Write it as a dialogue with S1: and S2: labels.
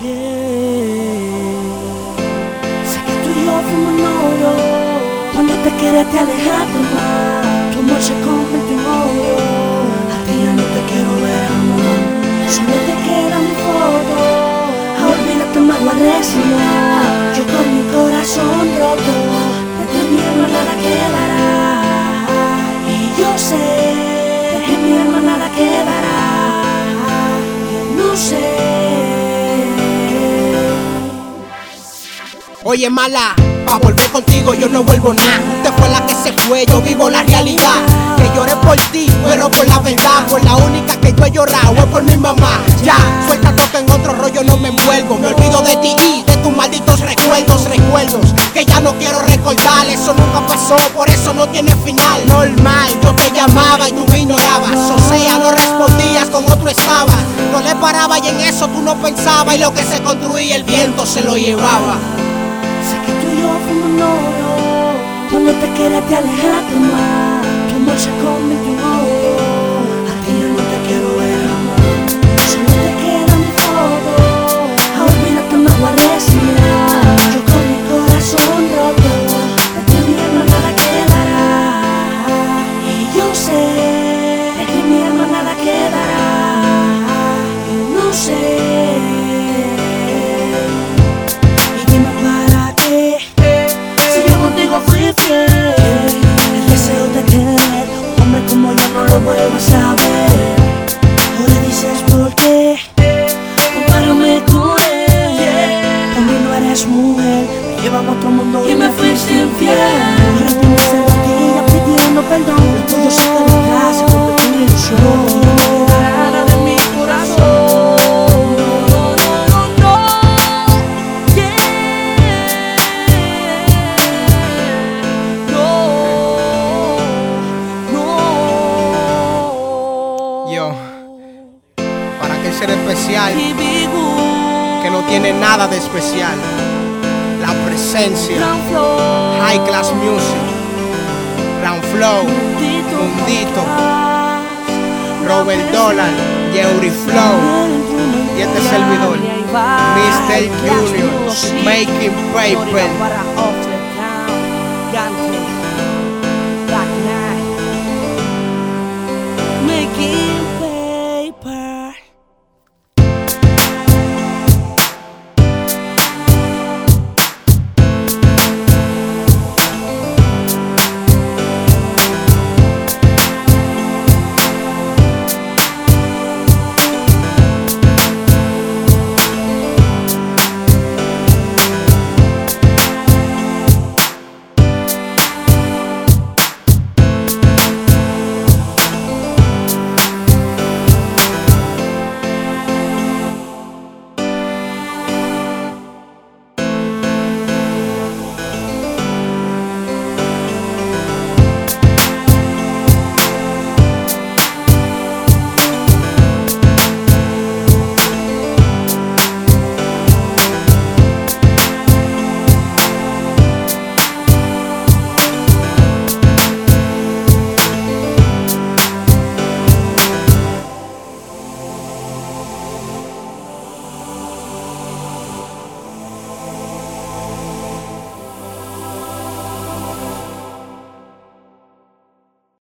S1: Sé que tú y yo fuimos novios cuando te quieres te alejaste más. Tu amor se convirtió en odio. A ti ya no te quiero ver, amor. Solo te queda mi foto. Ahora olvídate más guarrecia. Yo con mi corazón roto, de tu miedo nada quedará.
S2: Oye, mala, pa' volver contigo yo no vuelvo nada. Usted fue la que se fue, yo vivo la realidad. Que lloré por ti, pero por la verdad. Por la única que yo he llorado es por mi mamá. Ya, suelta que en otro rollo no me envuelvo. Me olvido de ti y de tus malditos recuerdos, recuerdos. Que ya no quiero recordar, eso nunca pasó, por eso no tiene final. Normal, yo te llamaba y tú me ignorabas. O sea, no respondías, con otro estabas. No le paraba y en eso tú no pensabas. Y lo que se construía el viento se lo llevaba.
S1: Yo fuimos novios Cuando te quería te alejaste más Tu amor se convirtió en odio A ti yo no te quiero ver jamás Solo te queda mi foto. Ahora mira que me a resignar Yo con mi corazón roto. De ti mi alma nada quedará. Y yo sé De mi alma nada quedará. Y no sé Me llevan a otro mundo y me fuiste infiel Ahora tienes en la tía pidiendo perdón Lo tuyo se te olvida, se convirtió en ilusión Y no quedará nada de mi corazón No, no, no, no, no Yeah. No, no.
S2: Yo, para aquel ser especial que no tiene nada de especial. La presencia. High Class Music, Ground Flow,
S1: Mundito, Robert Dollar,
S2: Yeuri Flow.
S1: y este servidor, Mr. Junior,
S2: Making Paper.